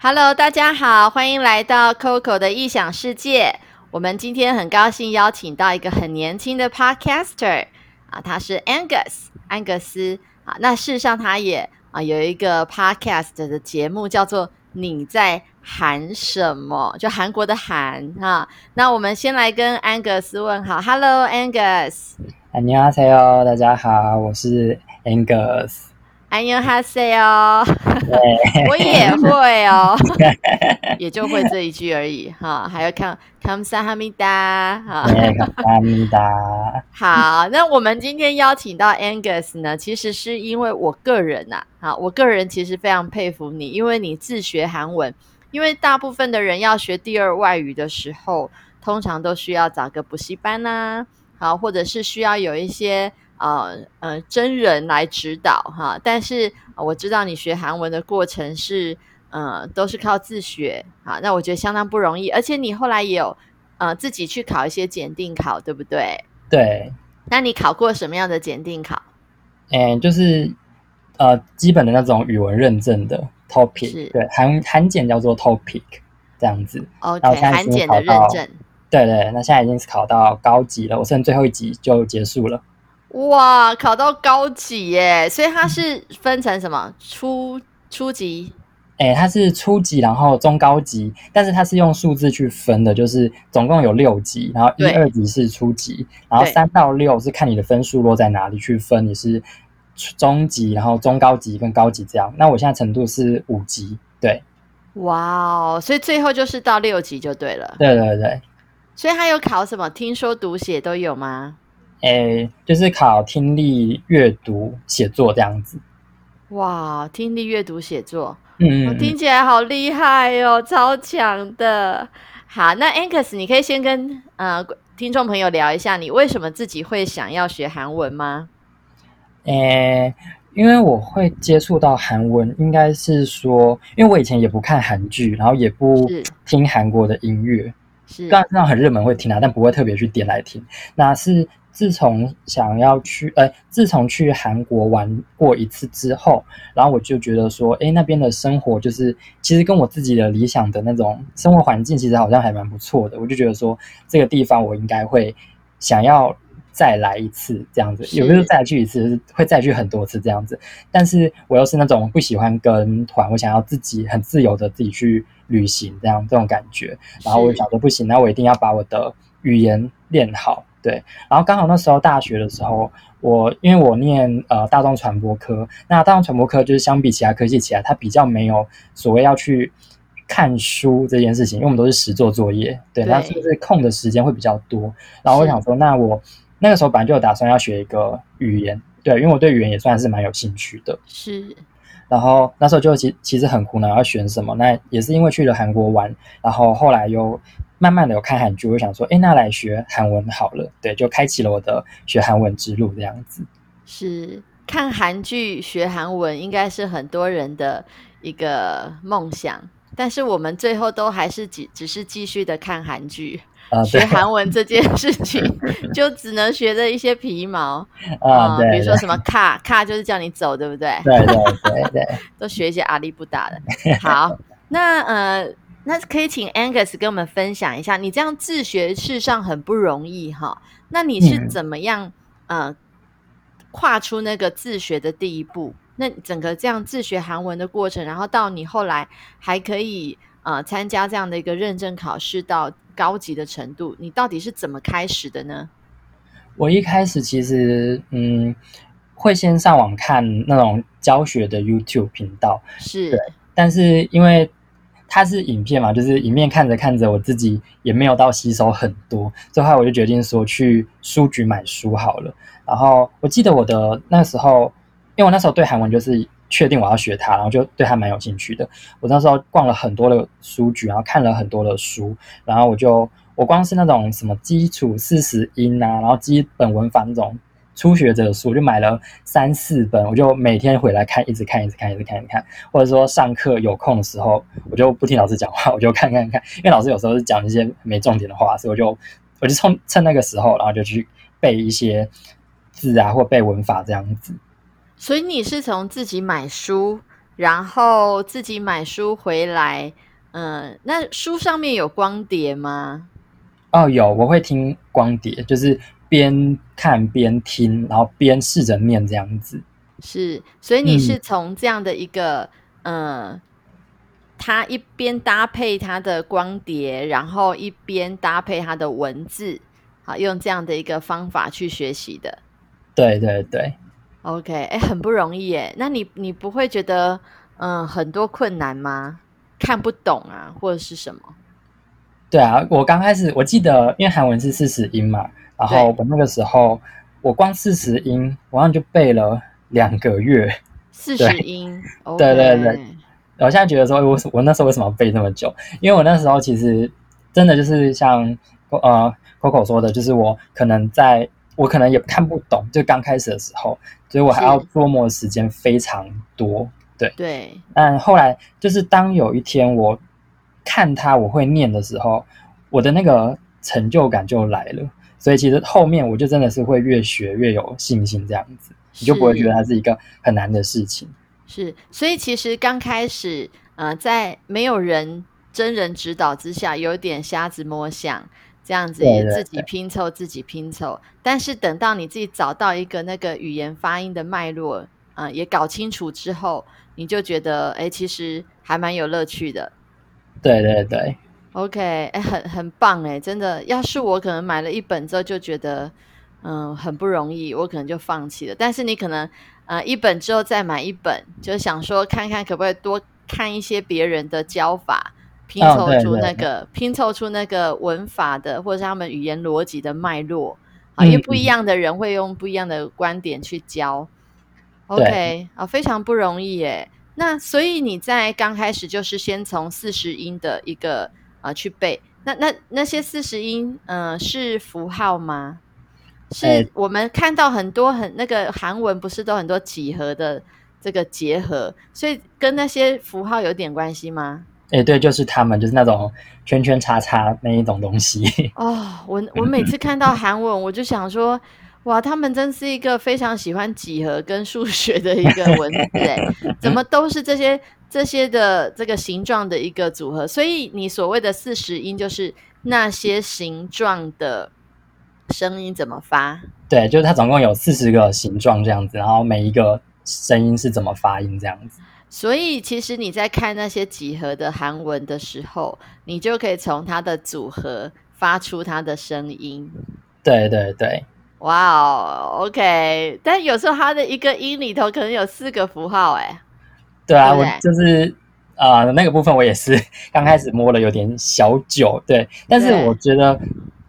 Hello，大家好，欢迎来到 Coco 的异想世界。我们今天很高兴邀请到一个很年轻的 Podcaster 啊，他是 Angus 安格斯啊。那事实上他也啊有一个 Podcast 的节目叫做《你在喊什么》，就韩国的韩哈。那我们先来跟安格斯问好，Hello Angus。 안녕하세요，大家好，我是 Angus。 哎呦哈塞哦，我也会哦，也就会这一句而已哈、还有看康萨哈密达，哈哈密达。好，那我们今天邀请到 Angus 呢，其实是因为我个人呐、啊，好，我个人其实非常佩服你，因为你自学韩文，因为大部分的人要学第二外语的时候，通常都需要找个补习班呐、好，或者是需要有一些。呃呃真人来指导哈。但是、呃我知道你学韩文的过程是呃都是靠自学啊，那我觉得相当不容易，而且你后来也有呃自己去考一些检定考，对不对？对，那你考过什么样的检定考？嗯，就是呃基本的那种语文认证的 topic，对，韩韩检叫做 topic 这样子。OK，韩检的认证。对对，那现在已经是考到高级了，我剩最后一级就结束了。哇，考到高级耶！所以它是分成什么初初级？诶，它是初级，然后中高级，但是它是用数字去分的，就是总共有六级，然后一二级是初级，然后三到六是看你的分数落在哪里去分，你是初中级，然后中高级跟高级这样。那我现在程度是五级，对，哇哦！所以最后就是到六级就对了。对对对，所以他有考什么？听说读写都有吗？诶，就是考听力、阅读、写作这样子。哇，听力、阅读、写作，嗯听起来好厉害哦，超强的。好，那 Angus，你可以先跟呃听众朋友聊一下，你为什么自己会想要学韩文吗？诶，因为我会接触到韩文，应该是说，因为我以前也不看韩剧，然后也不听韩国的音乐，是当然很热门会听啊，但不会特别去点来听。那是自从想要去，呃，自从去韩国玩过一次之后，然后我就觉得说，诶，那边的生活就是其实跟我自己的理想的那种生活环境其实好像还蛮不错的。我就觉得说，这个地方我应该会想要再来一次这样子，是也不是再去一次，就是会再去很多次这样子。但是我又是那种不喜欢跟团，我想要自己很自由的自己去旅行这样这种感觉。然后我就想说不行，那我一定要把我的语言练好。对，然后刚好那时候大学的时候，我因为我念呃大众传播科，那大众传播科就是相比其他科技起来，它比较没有所谓要去看书这件事情，因为我们都是实做作业，对，对那是不是空的时间会比较多？然后我想说，那我那个时候本来就有打算要学一个语言，对，因为我对语言也算是蛮有兴趣的。是然后那时候就其其实很苦恼要选什么，那也是因为去了韩国玩，然后后来又慢慢的有看韩剧，我就想说，哎，那来学韩文好了，对，就开启了我的学韩文之路这样子。是，看韩剧学韩文应该是很多人的一个梦想，但是我们最后都还是只只是继续的看韩剧。啊，学韩文这件事情，就只能学的一些皮毛 啊，对，比如说什么卡卡就是叫你走，对不对？对对对对，都学一些阿里不打的。好，那呃，那可以请 Angus 跟我们分享一下，你这样自学事实上很不容易哈。那你是嗯怎么样、呃跨出那个自学的第一步？那整个这样自学韩文的过程，然后到你后来还可以呃参加这样的一个认证考试到高级的程度，你到底是怎么开始的呢？我一开始其实嗯，会先上网看那种教学的 YouTube 频道，是但是因为它是影片嘛，就是影片看着看着，我自己也没有到吸收很多，最后我就决定说去书局买书好了。然后我记得我的那时候，因为我那时候对韩文就是确定我要学它，然后就对它蛮有兴趣的。我那时候逛了很多的书局，然后看了很多的书，然后我就我光是那种什么基础四十音啊，然后基本文法那种初学者的书，我就买了三四本，我就每天回来看，一直看，一直看，一直看，一直看。或者说上课有空的时候，我就不听老师讲话，我就看看看，因为老师有时候是讲一些没重点的话，所以我就我就趁趁那个时候，然后就去背一些字啊，或背文法这样子。所以你是从自己买书然后自己买书回来，嗯，那书上面有光碟吗？哦，有，我会听光碟，就是边看边听，然后边试着念这样子。是，所以你是从这样的一个，嗯，他一边搭配他的光碟，然后一边搭配他的文字，好，用这样的一个方法去学习的。对对对。OK，哎，很不容易哎。那你你不会觉得嗯很多困难吗？看不懂啊，或者是什么？对啊，我刚开始我记得，因为韩文是四十音嘛，然后我那个时候我光四十音，我好像就背了两个月。四十音，对对对。我现在觉得说，我我那时候为什么背那么久？因为我那时候其实真的就是像呃 Coco 说的，就是我可能在。我可能也看不懂，就刚开始的时候，所以我还要琢磨的时间非常多。对对，但后来就是当有一天我看他我会念的时候，我的那个成就感就来了。所以其实后面我就真的是会越学越有信心，这样子你就不会觉得它是一个很难的事情。是，所以其实刚开始，呃，在没有人真人指导之下，有点瞎子摸象。这样子也自己拼凑，自己拼凑。但是等到你自己找到一个那个语言发音的脉络，嗯，也搞清楚之后，你就觉得，哎，其实还蛮有乐趣的。对对对。OK，哎，很很棒哎，真的。要是我可能买了一本之后就觉得，嗯，很不容易，我可能就放弃了。但是你可能，呃，一本之后再买一本，就想说看看可不可以多看一些别人的教法。拼凑出那个拼凑出那个文法的，或者是他们语言逻辑的脉络啊，因为不一样的人会用不一样的观点去教。OK 啊，非常不容易耶。那所以你在刚开始就是先从四十音的一个啊去背。那那那些四十音，嗯，是符号吗？是我们看到很多很那个韩文不是都很多几何的这个结合，所以跟那些符号有点关系吗？哎，对，就是他们，就是那种圈圈叉叉那一种东西。哦，我我每次看到韩文，我就想说，哇，他们真是一个非常喜欢几何跟数学的一个文字，哎，怎么都是这些这些的这个形状的一个组合？所以你所谓的四十音，就是那些形状的声音怎么发？对，就是它总共有四十个形状这样子，然后每一个声音是怎么发音这样子。所以，其实你在看那些几何的韩文的时候，你就可以从它的组合发出它的声音。对对对，哇哦，OK。但有时候它的一个音里头可能有四个符号，哎。对啊，我就是啊，那个部分我也是 刚开始摸了有点小久，对。但是我觉得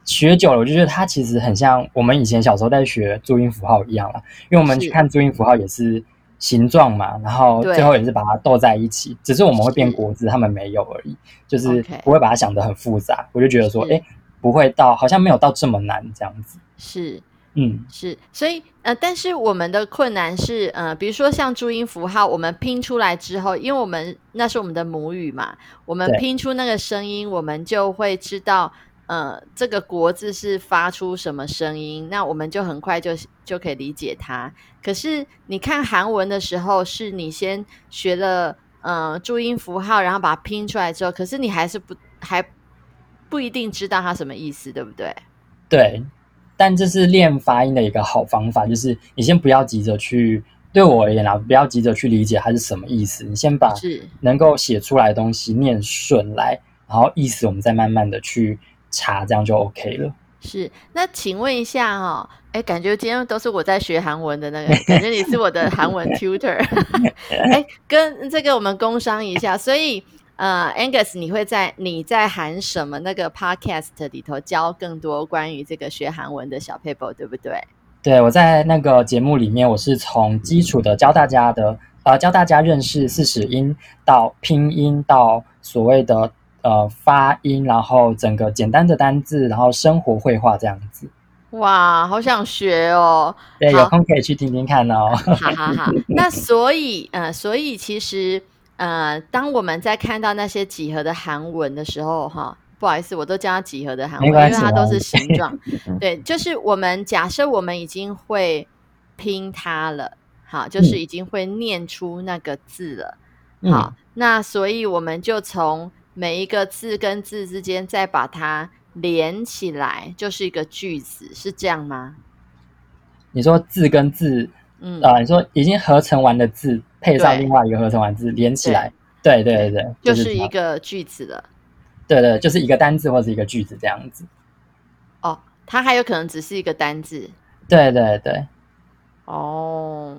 学久了，我就觉得它其实很像我们以前小时候在学注音符号一样了，因为我们去看注音符号也是。形状嘛，然后最后也是把它斗在一起，只是我们会变国字，他们没有而已，就是不会把它想得很复杂。我就觉得说，哎，不会到，好像没有到这么难这样子。是，嗯，是，所以呃，但是我们的困难是，呃，比如说像注音符号，我们拼出来之后，因为我们那是我们的母语嘛，我们拼出那个声音，我们就会知道。呃，这个国字是发出什么声音？那我们就很快就就可以理解它。可是你看韩文的时候，是你先学了呃注音符号，然后把它拼出来之后，可是你还是不还不一定知道它什么意思，对不对？对，但这是练发音的一个好方法，就是你先不要急着去，对我而言啊，不要急着去理解它是什么意思，你先把能够写出来的东西念顺来，然后意思我们再慢慢的去。查这样就 OK 了。是，那请问一下哈，哎，感觉今天都是我在学韩文的那个，感觉你是我的韩文 tutor。哎，跟这个我们工商一下，所以呃，Angus，你会在你在韩什么那个 podcast 里头教更多关于这个学韩文的小 paper，对不对？对，我在那个节目里面，我是从基础的教大家的，呃，教大家认识四十音到拼音到所谓的。呃，发音，然后整个简单的单字，然后生活绘画这样子。哇，好想学哦！对，有空可以去听听看哦。好好好，那所以，呃，所以其实，呃，当我们在看到那些几何的韩文的时候，哈，不好意思，我都叫它几何的韩文，因为它都是形状。对，就是我们假设我们已经会拼它了，好，就是已经会念出那个字了。好，那所以我们就从每一个字跟字之间再把它连起来，就是一个句子，是这样吗？你说字跟字，嗯啊，你说已经合成完的字配上另外一个合成完字连起来，对对对对，就是一个句子了。对对，就是一个单字或者一个句子这样子。哦，它还有可能只是一个单字。对对对。哦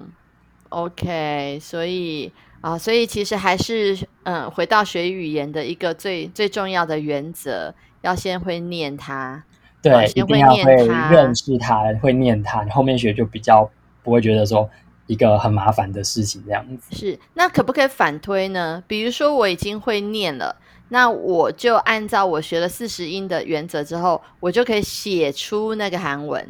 ，OK，所以啊，所以其实还是嗯，回到学语言的一个最最重要的原则，要先会念它。对，先会念它认识它，会念它，你后面学就比较不会觉得说一个很麻烦的事情这样子。是，那可不可以反推呢？比如说我已经会念了，那我就按照我学了四十音的原则之后，我就可以写出那个韩文。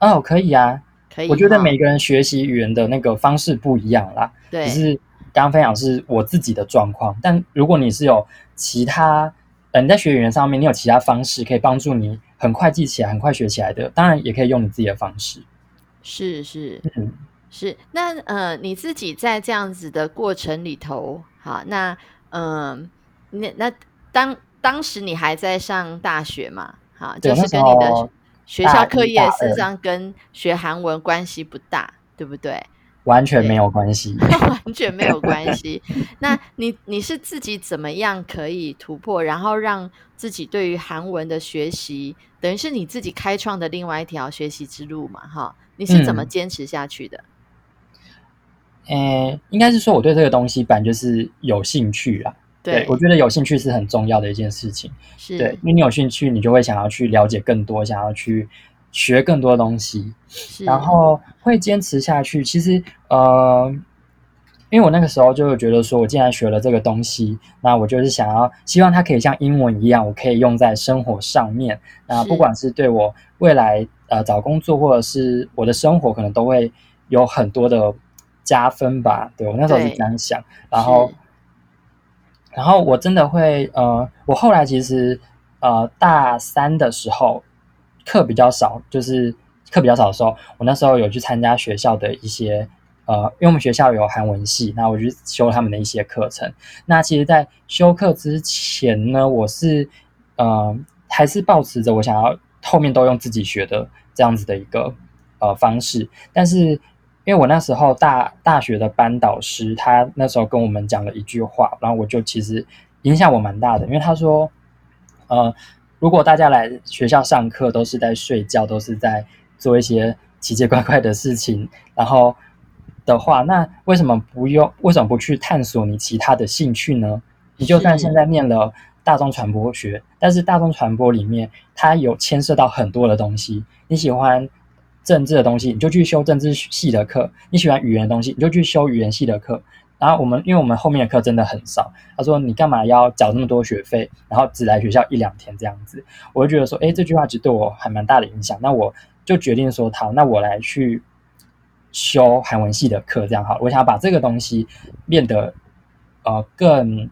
哦，可以啊，可以。我觉得每个人学习语言的那个方式不一样啦。对，只是刚刚分享是我自己的状况，但如果你是有其他。嗯，在学语言上面，你有其他方式可以帮助你很快记起来、很快学起来的，当然也可以用你自己的方式。是是，嗯，是。那呃，你自己在这样子的过程里头，好，那嗯，那那当当时你还在上大学嘛？好，就是跟你的学校课业事实上跟学韩文关系不大，对不对？完全没有关系，完全没有关系。那你你是自己怎么样可以突破，然后让自己对于韩文的学习，等于是你自己开创的另外一条学习之路嘛？哈，你是怎么坚持下去的？诶，应该是说我对这个东西本来就是有兴趣啦。对，我觉得有兴趣是很重要的一件事情。是对，因为你有兴趣，你就会想要去了解更多，想要去。学更多东西，然后会坚持下去。其实，呃，因为我那个时候就觉得说，我既然学了这个东西，那我就是想要希望它可以像英文一样，我可以用在生活上面。那不管是对我未来呃找工作，或者是我的生活，可能都会有很多的加分吧。对我那时候是这样想。然后，然后我真的会呃，我后来其实呃大三的时候。课比较少，就是课比较少的时候，我那时候有去参加学校的一些，呃，因为我们学校有韩文系，那我就修他们的一些课程。那其实，在修课之前呢，我是，呃，还是保持着我想要后面都用自己学的这样子的一个呃方式。但是，因为我那时候大大学的班导师，他那时候跟我们讲了一句话，然后我就其实影响我蛮大的，因为他说，呃。如果大家来学校上课都是在睡觉，都是在做一些奇奇怪怪的事情，然后的话，那为什么不用？为什么不去探索你其他的兴趣呢？你就算现在念了大众传播学，但是大众传播里面它有牵涉到很多的东西。你喜欢政治的东西，你就去修政治系的课；你喜欢语言的东西，你就去修语言系的课。然后我们，因为我们后面的课真的很少，他说你干嘛要缴那么多学费，然后只来学校一两天这样子，我就觉得说，哎，这句话其实对我还蛮大的影响。那我就决定说，好，那我来去修韩文系的课，这样好。我想要把这个东西变得呃更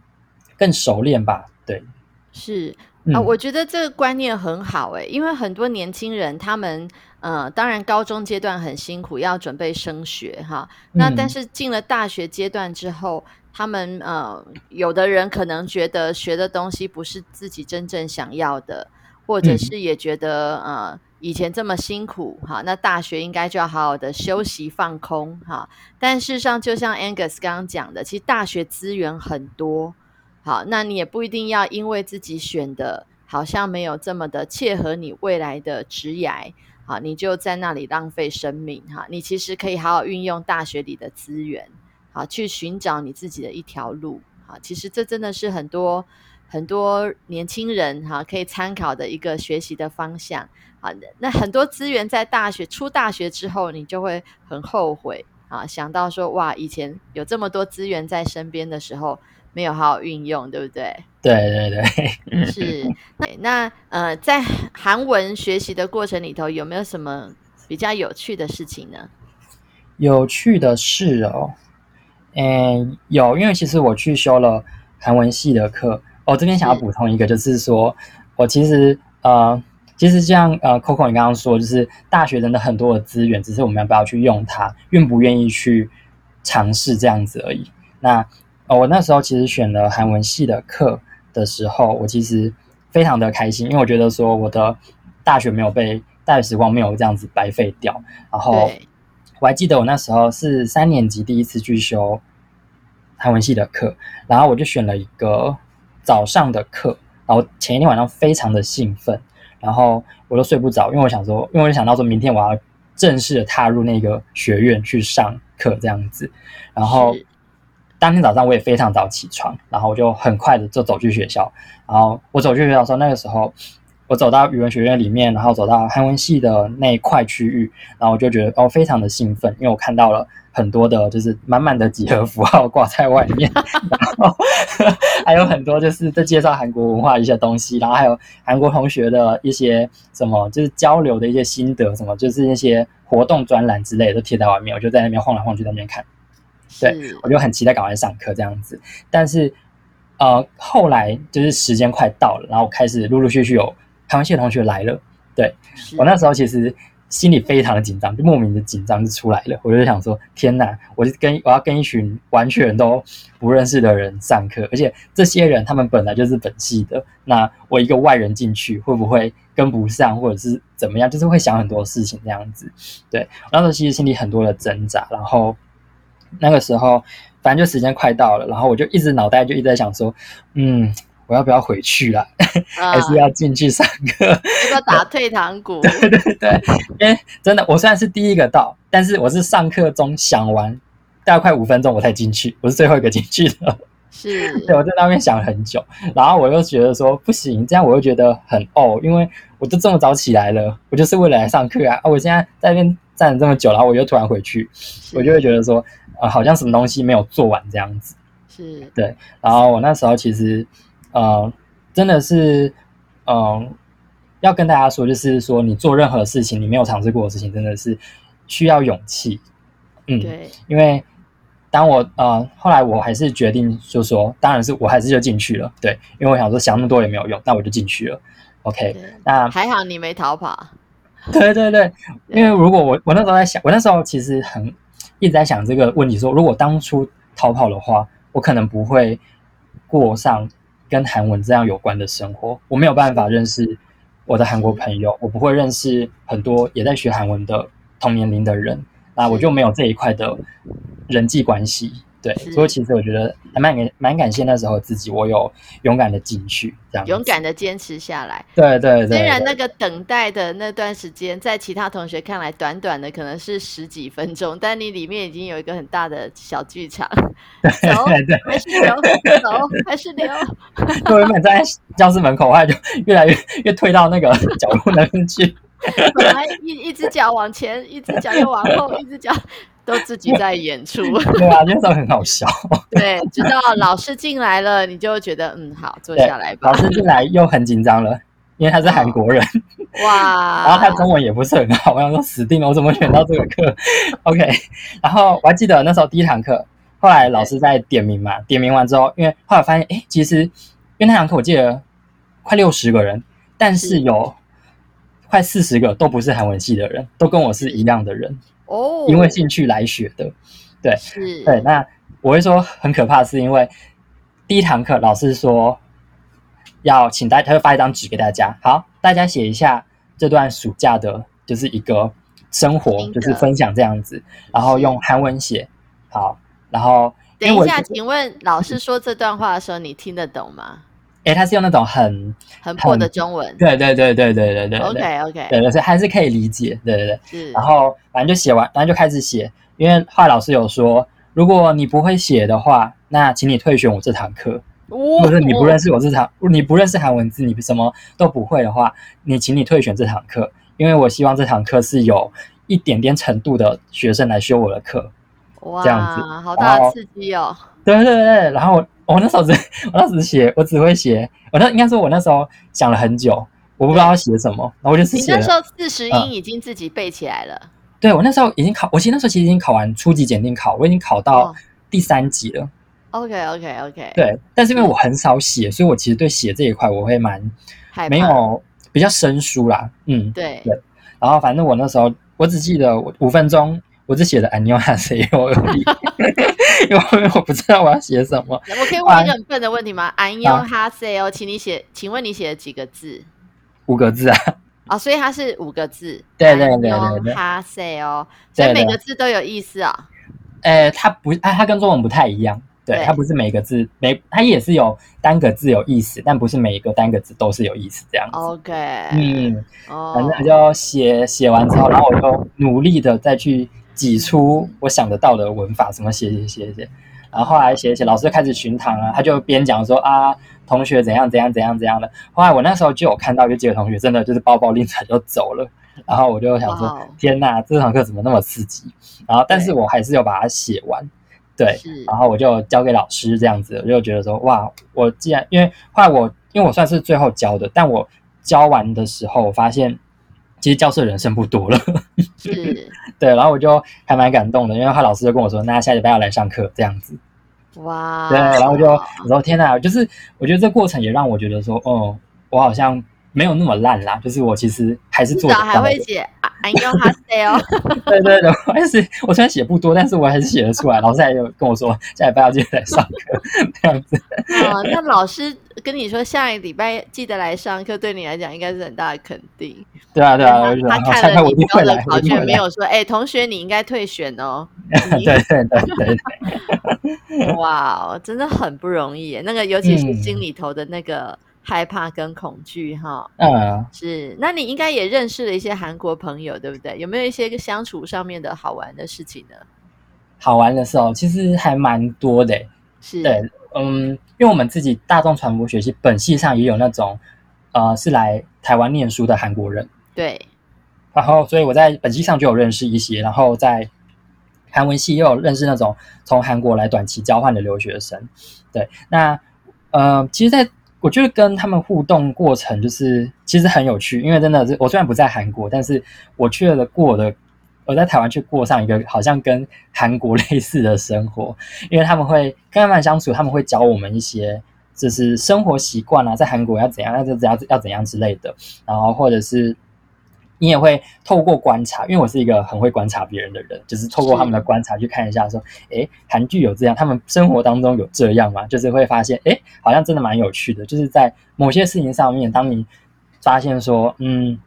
更熟练吧。对，是啊，我觉得这个观念很好诶，因为很多年轻人他们。呃，当然，高中阶段很辛苦，要准备升学哈。那但是进了大学阶段之后，他们呃，有的人可能觉得学的东西不是自己真正想要的，或者是也觉得呃，以前这么辛苦哈，那大学应该就要好好的休息放空哈。但事实上，就像 Angus 刚刚讲的，其实大学资源很多，好，那你也不一定要因为自己选的好像没有这么的切合你未来的职涯。啊，你就在那里浪费生命哈！你其实可以好好运用大学里的资源，好去寻找你自己的一条路。好，其实这真的是很多很多年轻人哈可以参考的一个学习的方向。好，那很多资源在大学出大学之后，你就会很后悔啊！想到说哇，以前有这么多资源在身边的时候。没有好好运用，对不对？对对对，是。那那呃，在韩文学习的过程里头，有没有什么比较有趣的事情呢？有趣的事哦，嗯，有，因为其实我去修了韩文系的课。我这边想要补充一个，就是说我其实呃，其实像呃，Coco 你刚刚说，就是大学真的很多的资源，只是我们要不要去用它，愿不愿意去尝试这样子而已。那呃，我那时候其实选了韩文系的课的时候，我其实非常的开心，因为我觉得说我的大学没有被大学时光没有这样子白费掉。然后，我还记得我那时候是三年级第一次去修韩文系的课，然后我就选了一个早上的课，然后前一天晚上非常的兴奋，然后我都睡不着，因为我想说，因为我就想到说明天我要正式的踏入那个学院去上课这样子，然后是当天早上我也非常早起床，然后我就很快的就走去学校，然后我走去学校的时候，那个时候我走到语文学院里面，然后走到韩文系的那一块区域，然后我就觉得哦非常的兴奋，因为我看到了很多的就是满满的几何符号挂在外面，然后 还有很多就是在介绍韩国文化一些东西，然后还有韩国同学的一些什么就是交流的一些心得，什么就是那些活动专栏之类的都贴在外面，我就在那边晃来晃去在那边看。对我就很期待赶快上课这样子。但是呃，后来就是时间快到了，然后我开始陆陆续续有台湾系的同学来了。对我那时候其实心里非常的紧张，就莫名的紧张就出来了。我就想说，天哪，我就跟我要跟一群完全都不认识的人上课，而且这些人他们本来就是本系的，那我一个外人进去会不会跟不上，或者是怎么样？就是会想很多事情这样子。对，我那时候其实心里很多的挣扎，然后那个时候反正就时间快到了，然后我就一直脑袋就一直在想说，嗯，我要不要回去啦？啊 还是要进去上课？要不要打退堂鼓？对对对，因为真的，我虽然是第一个到，但是我是上课中想完，大概快五分钟我才进去，我是最后一个进去的。是对，我在那边想了很久，然后我又觉得说不行，这样我又觉得很哦，因为我都这么早起来了，我就是为了来上课啊！啊我现在在那边站了这么久，然后我又突然回去，我就会觉得说，呃，好像什么东西没有做完这样子。是对然后我那时候其实，呃，真的是，嗯、要跟大家说，就是说你做任何事情，你没有尝试过的事情，真的是需要勇气。嗯，对因为当我呃后来我还是决定就说，当然是我还是就进去了，对，因为我想说想那么多也没有用，那我就进去了。OK，那还好你没逃跑。对对对，因为如果我我那时候在想，我那时候其实很一直在想这个问题说如果当初逃跑的话，我可能不会过上跟韩文这样有关的生活，我没有办法认识我的韩国朋友，我不会认识很多也在学韩文的同年龄的人，那我就没有这一块的人际关系。对，所以其实我觉得还蛮感蛮感谢那时候自己，我有勇敢的进去，这样勇，敢的坚持下来。对对对，对虽然那个等待的那段时间，在其他同学看来短短的可能是十几分钟，但你里面已经有一个很大的小剧场，走对对。还是留，走还是留，我原本站在教室门口，后来就越来越越退到那个角落那边去。本来一一只脚往前，一只脚又往后，一只脚都自己在演出。对啊，那时候很好笑。对，直到老师进来了，你就觉得嗯好，坐下来吧老。师进来又很紧张了，因为他是韩国人，哇，然后他中文也不是很好，我想说死定了，我怎么选到这个课？OK，然后我还记得那时候第一堂课，后来老师在点名嘛，点名完之后，因为后来发现，哎，其实因为那堂课我记得快六十个人，但是是有快四十个都不是韩文系的人，都跟我是一样的人，哦，因为兴趣来学的。对是。对，那我会说很可怕，是因为第一堂课老师说要请大家，他会发一张纸给大家，好，大家写一下这段暑假的，就是一个生活就是分享这样子，然后用韩文写，好，然后等一下，请问老师说这段话的时候，你听得懂吗？哎，他是用那种很很破的中文，对对对对对对对，OK OK，对，就是还是可以理解，对对对。然后反正就写完，反正就开始写，因为画老师有说，如果你不会写的话，那请你退选我这堂课。不是你不认识我这堂，你不认识韩文字，你什么都不会的话，你请你退选这堂课，因为我希望这堂课是有一点点程度的学生来修我的课。哇，这样子好大刺激哦！对对对，然后。我那时候只我那时候只写我只会写我那应该说我那时候想了很久我不知道写什么然后我就写了你那时候四十音已经自己背起来了。对我那时候已经考我其实那时候其实已经考完初级检定考我已经考到第三级了。Ok ok ok 对但是因为我很少写所以我其实对写这一块我会蛮没有比较生疏啦嗯对。对然后反正我那时候我只记得我五分钟我只写了 anio 汉 ceo 因为我不知道我要写什么。我可以问一个很笨的问题吗？安用哈塞哦，请你写，请问你写了几个字？五个字啊。哦，所以它是五个字。对对对对对。哈塞哦，所以每个字都有意思啊。呃，它不，它它跟中文不太一样。对，它不是每个字每，它也是有单个字有意思，但不是每一个单个字都是有意思这样子。OK，嗯，反正就写写完之后，然后我就努力的再去挤出我想得到的文法，什么写写写写，然后后来写写，老师就开始巡堂啊，他就边讲说啊，同学怎样怎样怎样怎样的。后来我那时候就有看到有几个同学真的就是包包拎着就走了，然后我就想说，天哪，这堂课怎么那么刺激？然后但是我还是有把它写完。对，然后我就交给老师这样子，我就觉得说，哇，我既然因为后来我因为我算是最后教的，但我教完的时候，我发现其实教室人剩不多了，是，对，然后我就还蛮感动的，因为他老师就跟我说，那下礼拜要来上课这样子，哇，对，然后就我说天哪，就是我觉得这过程也让我觉得说，哦，我好像。没有那么烂啦，就是我其实还是做。至少还会写，I know how to say 哦。对对对，我还是我虽然写不多，但是我还是写得出来。老师还有跟我说，下礼拜要记得来上课，这样子。哦，那老师跟你说下一礼拜记得来上课，对你来讲应该是很大的肯定。对啊对啊，他看了你交的考卷，没有说，哎，同学你应该退选哦。对对对对。哇，真的很不容易，那个尤其是心里头的那个。害怕跟恐惧，哈，嗯，是。那你应该也认识了一些韩国朋友，对不对？有没有一些相处上面的好玩的事情呢？好玩的时候其实还蛮多的，是对，嗯，因为我们自己大众传播学系本系上也有那种，呃，是来台湾念书的韩国人，对。然后，所以我在本系上就有认识一些，然后在韩文系又有认识那种从韩国来短期交换的留学生，对。那，呃，其实，在我觉得跟他们互动过程就是其实很有趣，因为真的是我虽然不在韩国，但是我去了过的，我在台湾去过上一个好像跟韩国 类似的生活，因为他们会跟他们相处，他们会教我们一些就是生活习惯啊，在韩国要怎样，要怎样要怎样之类的，然后或者是。你也会透过观察，因为我是一个很会观察别人的人，就是透过他们的观察去看一下，说，哎，韩剧有这样，他们生活当中有这样吗？就是会发现，哎，好像真的蛮有趣的。就是在某些事情上面，当你发现说，嗯，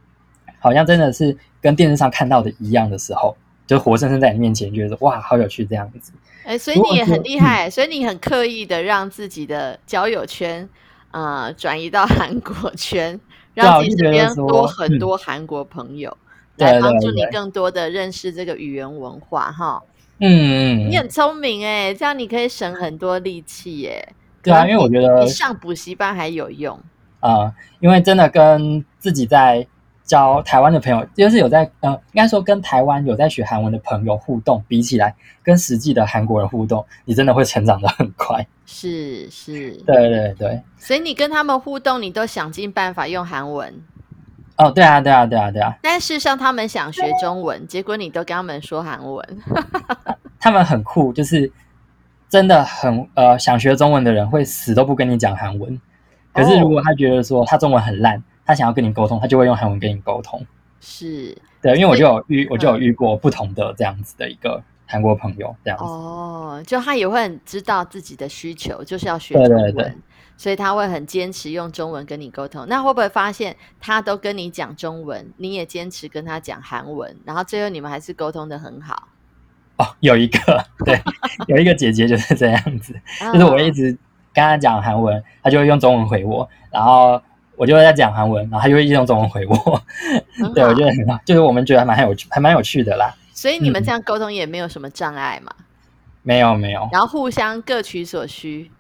好像真的是跟电视上看到的一样的时候，就活生生在你面前，觉得哇，好有趣这样子。哎，所以你也很厉害，所以你很刻意的让自己的交友圈啊转移到韩国圈。让自己身边多很多韩国朋友，来帮助你更多的认识这个语言文化哈。嗯，你很聪明哎，这样你可以省很多力气耶。对啊，因为我觉得上补习班还有用啊，因为真的跟自己在。教台湾的朋友，就是有在呃，应该说跟台湾有在学韩文的朋友互动，比起来跟实际的韩国人互动，你真的会成长的很快。是是，对对对。所以你跟他们互动，你都想尽办法用韩文。哦，对啊，对啊，对啊，对啊。但事实上，他们想学中文，结果你都跟他们说韩文。他们很酷，就是真的很呃，想学中文的人会死都不跟你讲韩文。可是如果他觉得说他中文很烂。他想要跟你沟通，他就会用韩文跟你沟通。是对，因为我就有遇，我就有遇过不同的这样子的一个韩国朋友，这样子。哦，就他也会很知道自己的需求，就是要学中文，所以他会很坚持用中文跟你沟通。那会不会发现他都跟你讲中文，你也坚持跟他讲韩文，然后最后你们还是沟通的很好？哦，有一个 对，有一个姐姐就是这样子，就是我一直跟他讲韩文，他就会用中文回我，然后。我就会在讲韩文，然后他就会用中文回我。对，我觉得很好，就是我们觉得还蛮有趣，还蛮有趣的啦。所以你们这样沟通也没有什么障碍嘛？没有，没有。然后互相各取所需。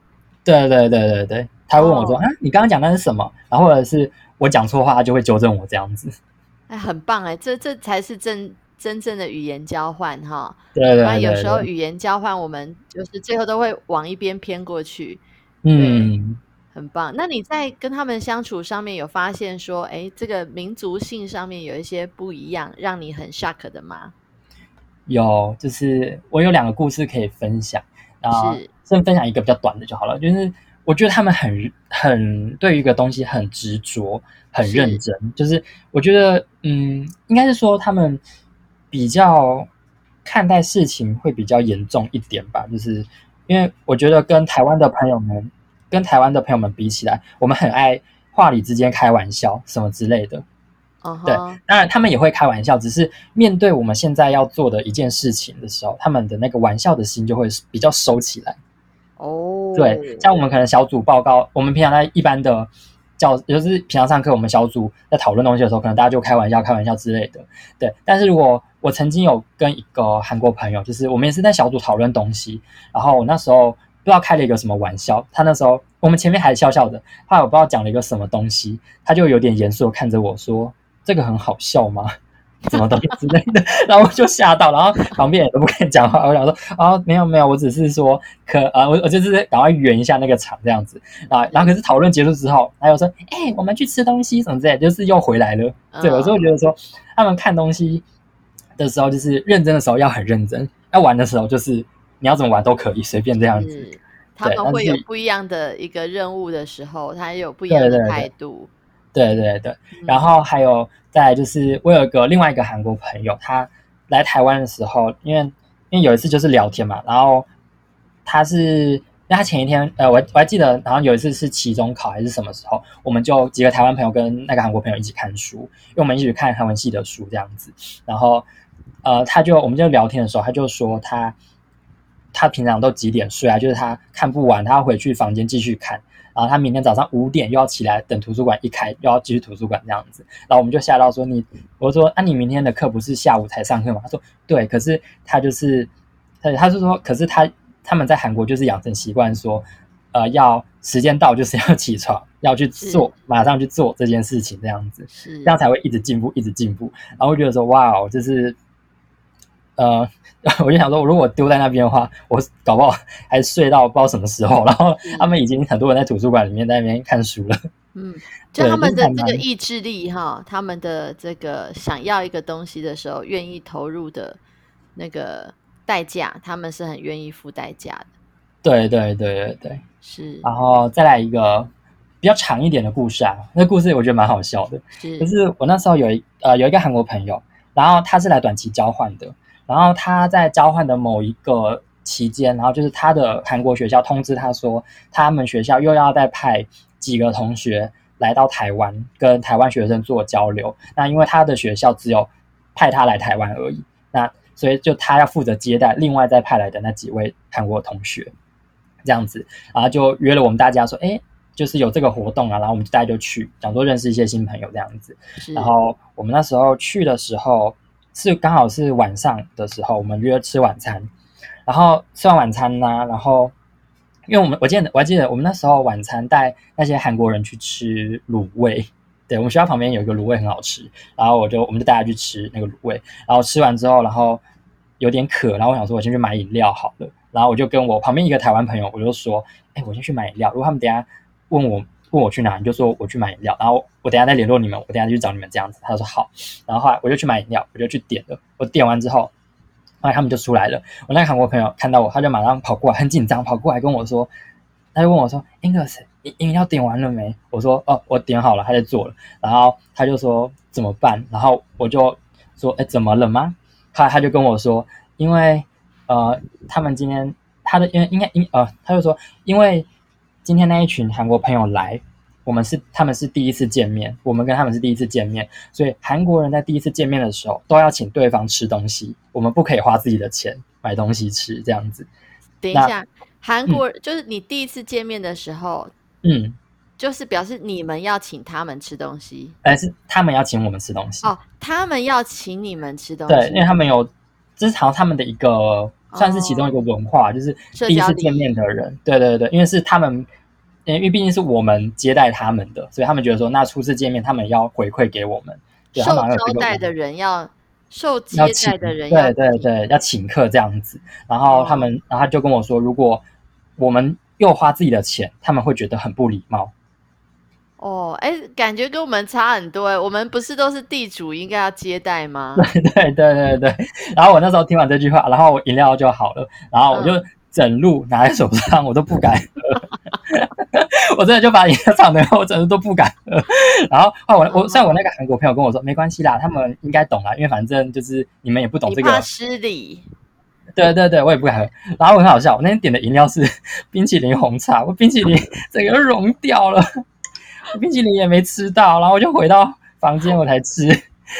对对对对对，他问我说：“啊，你刚刚讲的是什么？”然后或者是我讲错话，他就会纠正我这样子。哎，很棒哎，这这才是真真正的语言交换哈。对对对。那有时候语言交换，我们就是最后都会往一边偏过去。嗯。很棒。那你在跟他们相处上面有发现说，哎，这个民族性上面有一些不一样，让你很 shock 的吗？有，就是我有两个故事可以分享。啊，先分享一个比较短的就好了。就是我觉得他们很很对于一个东西很执着、很认真。就是我觉得，嗯，应该是说他们比较看待事情会比较严重一点吧，就是因为我觉得跟台湾的朋友们，跟台湾的朋友们比起来，我们很爱话里之间开玩笑什么之类的。对，当然他们也会开玩笑，只是面对我们现在要做的一件事情的时候，他们的那个玩笑的心就会比较收起来。哦，对，像我们可能小组报告，我们平常在一般的教，就是平常上课，我们小组在讨论东西的时候，可能大家就开玩笑、开玩笑之类的。对，但是如果我曾经有跟一个韩国朋友，就是我们也是在小组讨论东西，然后我那时候不知道开了一个什么玩笑，他那时候我们前面还笑笑的，后来我不知道讲了一个什么东西，他就有点严肃看着我说：“这个很好笑吗？” 什么东西之类的，然后我就吓到，然后旁边也都不敢讲话。我想说啊，没有没有，我只是说可啊，我我就是赶快圆一下那个场这样子啊。然后可是讨论结束之后，还有说，哎，我们去吃东西什么之类，就是又回来了。对，有时候觉得说，他们看东西的时候，就是认真的时候要很认真，要玩的时候就是你要怎么玩都可以，随便这样子。他们会有不一样的一个任务的时候，他有不一样的态度。对对对，然后还有再就是我有一个另外一个韩国朋友，他来台湾的时候，因为因为有一次就是聊天嘛，然后他是那他前一天呃我我还记得，然后有一次是期中考还是什么时候，我们就几个台湾朋友跟那个韩国朋友一起看书，因为我们一起看韩文系的书这样子，然后呃他就我们就聊天的时候，他就说他他平常都几点睡啊？就是他看不完，他要回去房间继续看。然后他明天早上五点又要起来，等图书馆一开，又要继续图书馆这样子。然后我们就吓到说：“你，我说，啊，你明天的课不是下午才上课吗？”他说：“对。”可是他就是，他他是说，可是他他们在韩国就是养成习惯说，呃，要时间到就是要起床，要去做，马上去做这件事情这样子，这样才会一直进步，一直进步。然后我觉得说：“哇哦，就是。”呃，我就想说，如果丢在那边的话，我搞不好 还睡到不知道什么时候。然后他们已经很多人在图书馆里面在那边看书了。嗯，就他们的这个意志力哈，他们的这个想要一个东西的时候，愿意投入的那个代价，他们是很愿意付代价的。对对对对对，是。然后再来一个比较长一点的故事啊，那故事我觉得蛮好笑的。是，就是我那时候有一呃有一个韩国朋友，然后他是来短期交换的。然后他在交换的某一个期间，然后就是他的韩国学校通知他说，他们学校又要再派几个同学来到台湾，跟台湾学生做交流。那因为他的学校只有派他来台湾而已，那所以就他要负责接待另外再派来的那几位韩国同学，这样子，然后就约了我们大家说，哎，就是有这个活动啊，然后我们大家就去，想说认识一些新朋友这样子。然后我们那时候去的时候。是刚好是晚上的时候，我们约吃晚餐，然后吃完晚餐呢，然后因为我们我记得我还记得我们那时候晚餐带那些韩国人去吃卤味，对我们学校旁边有一个卤味很好吃，然后我就我们就带他去吃那个卤味，然后吃完之后，然后有点渴，然后我想说我先去买饮料好了，然后我就跟我旁边一个台湾朋友我就说，哎，我先去买饮料，如果他们等下问我。问我去哪，你就说我去买饮料，然后我等下再联络你们，我等下去找你们这样子。他说好，然后后来我就去买饮料，我就去点了。我点完之后，后来他们就出来了。我那个韩国朋友看到我，他就马上跑过来，很紧张，跑过来跟我说，他就问我说：“English，饮饮料点完了没？”我说：“哦，我点好了，他在做了。”然后他就说：“怎么办？”然后我就说：“哎，怎么了吗？”他他就跟我说：“因为呃，他们今天他的因为应该应呃，他就说因为。”今天那一群韩国朋友来，我们是他们是第一次见面，我们跟他们是第一次见面，所以韩国人在第一次见面的时候都要请对方吃东西，我们不可以花自己的钱买东西吃，这样子。等一下，韩国就是你第一次见面的时候，嗯，就是表示你们要请他们吃东西，还是他们要请我们吃东西？哦，他们要请你们吃东西，对，因为他们有，这是好像他们的一个。算是其中一个文化，就是第一次见面的人，对对对，因为是他们，因为毕竟是我们接待他们的，所以他们觉得说，那初次见面他们要回馈给我们，受招待的人要受接待的人，对对对，要请客这样子。然后他们，然后就跟我说，如果我们又花自己的钱，他们会觉得很不礼貌。哦，哎，感觉跟我们差很多哎，我们不是都是地主，应该要接待吗？对对对对对。然后我那时候听完这句话，然后我饮料就好了，然后我就整路拿在手上，我都不敢喝。我真的就把饮料厂的，我整的都不敢喝。然后后我我虽然我那个韩国朋友跟我说没关系啦，他们应该懂啦，因为反正就是你们也不懂这个失礼，对对对，我也不敢喝。然后我很好笑，我那天点的饮料是冰淇淋红茶，我冰淇淋整个融掉了，我冰淇淋也没吃到，然后我就回到房间我才吃，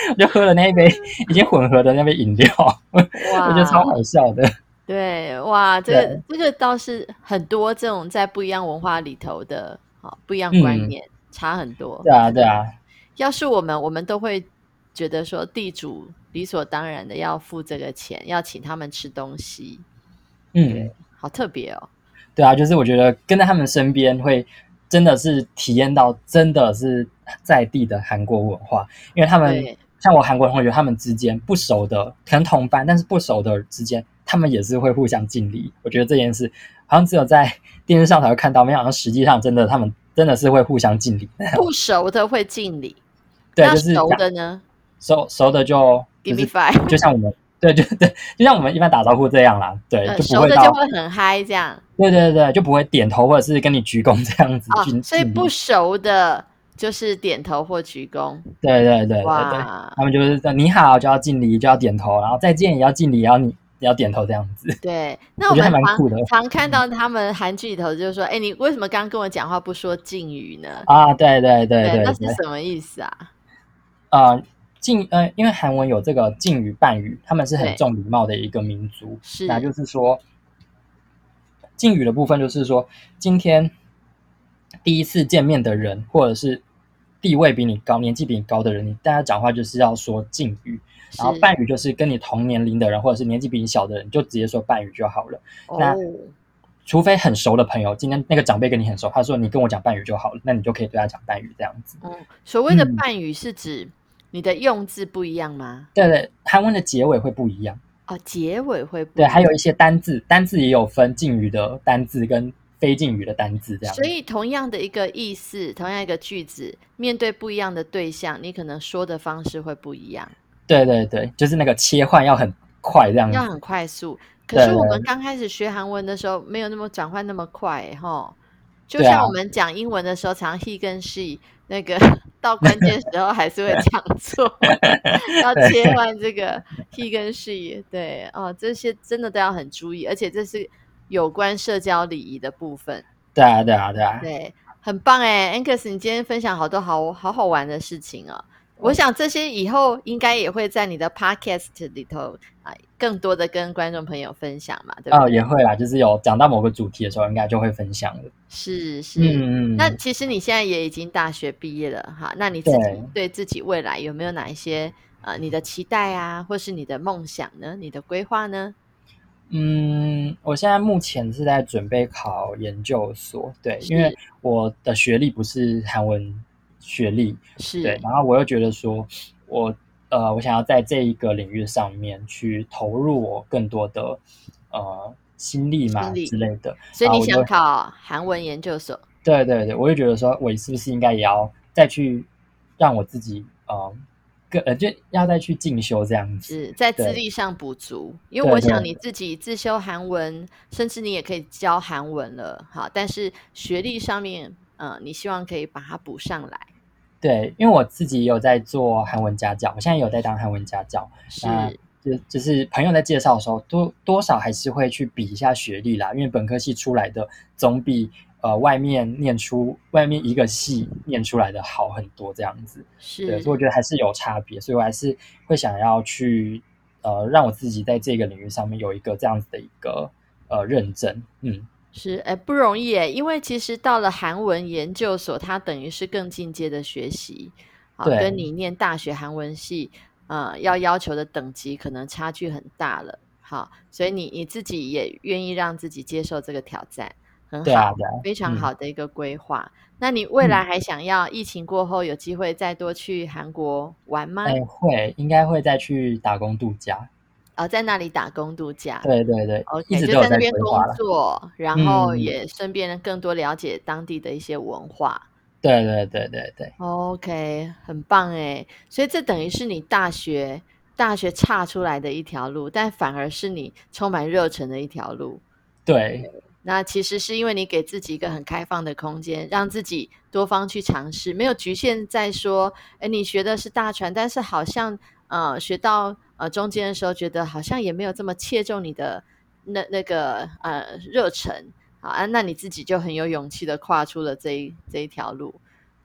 我就喝了那一杯已经混合的那杯饮料，我觉得超好笑的。对，哇，这个这个倒是很多这种在不一样文化里头的，好不一样观嗯念，差很多。对啊对啊，要是我们，我们都会觉得说地主理所当然的要付这个钱，要请他们吃东西，嗯，好特别哦。对啊，就是我觉得跟在他们身边会真的是体验到真的是在地的韩国文化，因为他们像我韩国同学，他们之间不熟的，可能同班但是不熟的之间，他们也是会互相敬礼。我觉得这件事好像只有在电视上才会看到，没想到实际上真的他们真的是会互相敬礼。不熟的会敬礼，对，那就是熟的呢熟熟的就就？Give me five，就像我们对就对，就像我们一般打招呼这样啦，对，呃就不会到熟的就会很嗨这样对对对，就不会点头或者是跟你鞠躬这样子哦，所以不熟的就是点头或鞠躬。对对对对对，哇，他们就是说你好就要敬礼就要点头，然后再见也要敬礼，也要你也要点头这样子。对，那我们常常看到他们韩剧里头就是说，哎，你为什么刚刚跟我讲话不说敬语呢？啊，对对对对对那是，什么意思啊？呃，敬呃，因为韩文有这个敬语半语，他们是很重礼貌的一个民族。是那就是说，敬语的部分就是说，今天第一次见面的人，或者是地位比你高、年纪比你高的人，你大家讲话就是要说敬语。然后是伴语就是跟你同年龄的人，或者是年纪比你小的人，你就直接说半语就好了。那哦，除非很熟的朋友，今天那个长辈跟你很熟，他说你跟我讲半语就好了，那你就可以对他讲半语这样子。嗯，所谓的嗯伴语是指你的用字不一样吗？对对，韩文的结尾会不一样。哦，结尾会不对，一样还有一些单字，单字也有分敬语的单字跟非敬语的单字这样。所以同样的一个意思，同样一个句子，面对不一样的对象，你可能说的方式会不一样，对对对，就是那个切换要很快这样子。要很快速。可对对是我们刚开始学韩文的时候，没有那么转换那么快哈。就对啊像我们讲英文的时候，常 he 跟 she 那个到关键时候还是会讲错，要切 换这个 he 跟 she。对哦，这些真的都要很注意，而且这是有关社交礼仪的部分。对啊对啊对啊，对，很棒哎，Angus，你今天分享好多好好好玩的事情哦。我想这些以后应该也会在你的 Podcast 里头啊，更多的跟观众朋友分享嘛，对不哦？也会啦，就是有讲到某个主题的时候，应该就会分享了。是是。嗯嗯，那其实你现在也已经大学毕业了哈，那你自己对对自己未来有没有哪一些呃你的期待啊，或是你的梦想呢？你的规划呢？嗯，我现在目前是在准备考研究所，对，因为我的学历不是韩文学历，是。对，然后我又觉得说，我呃，我想要在这一个领域上面去投入我更多的呃心力嘛之类的，所以你想考韩文研究所？对对对，我就觉得说，我是不是应该也要再去让我自己呃更呃就要再去进修这样子，是在资历上补足，因为我想。你自己自修韩文，甚至你也可以教韩文了，好，但是学历上面，呃，你希望可以把它补上来，对，因为我自己也有在做韩文家教，我现在有在当韩文家教，是那就就是朋友在介绍的时候，多多少还是会去比一下学历啦，因为本科系出来的总比呃外面念出外面一个系念出来的好很多，这样子。对，是所以我觉得还是有差别，所以我还是会想要去呃让我自己在这个领域上面有一个这样子的一个呃认证，嗯，是，哎，不容易哎，因为其实到了韩文研究所，它等于是更进阶的学习，好，对跟你念大学韩文系，呃，要要求的等级可能差距很大了，好，所以你你自己也愿意让自己接受这个挑战，很好。对啊，对啊，非常嗯好的一个规划。那你未来还想要疫情过后有机会再多去韩国玩吗？哎、会应该会再去打工度假，哦，在那里打工度假。对对对 OK，就在那边工。作，然后嗯也顺便更多了解当地的一些文化。对对对对对，OK，很棒哎！所以这等于是你大学大学岔出来的一条路，但反而是你充满热忱的一条路。对，那其实是因为你给自己一个很开放的空间，让自己多方去尝试，没有局限在说，哎，你学的是大船，但是好像呃学到呃中间的时候，觉得好像也没有这么切中你的那那个呃热忱啊，那你自己就很有勇气的跨出了这一这一条路，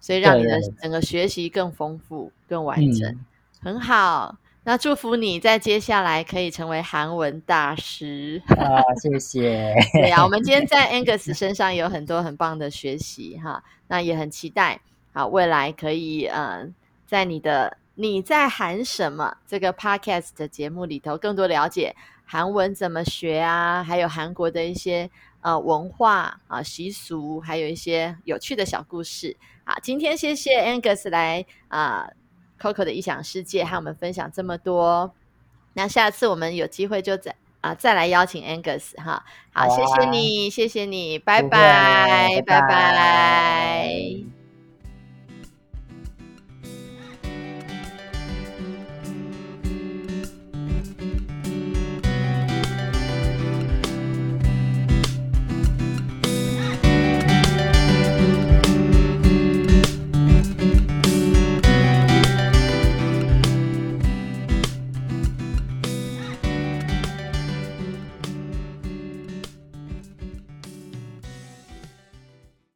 所以让你的整个学习更丰富、更完整，很好。那祝福你在接下来可以成为韩文大师啊！谢谢。对啊，我们今天在 Angus 身上有很多很棒的学习哈，那也很期待啊，未来可以嗯，在你的你在喊什么？这个 Podcast 的节目里头，更多了解韩文怎么学啊，还有韩国的一些呃文化啊习俗，还有一些有趣的小故事。好，今天谢谢 Angus 来啊。Coco 的异想世界和我们分享这么多，那下次我们有机会就再啊再来邀请 Angus 哈，好，谢谢你，谢谢你，拜拜，拜。拜。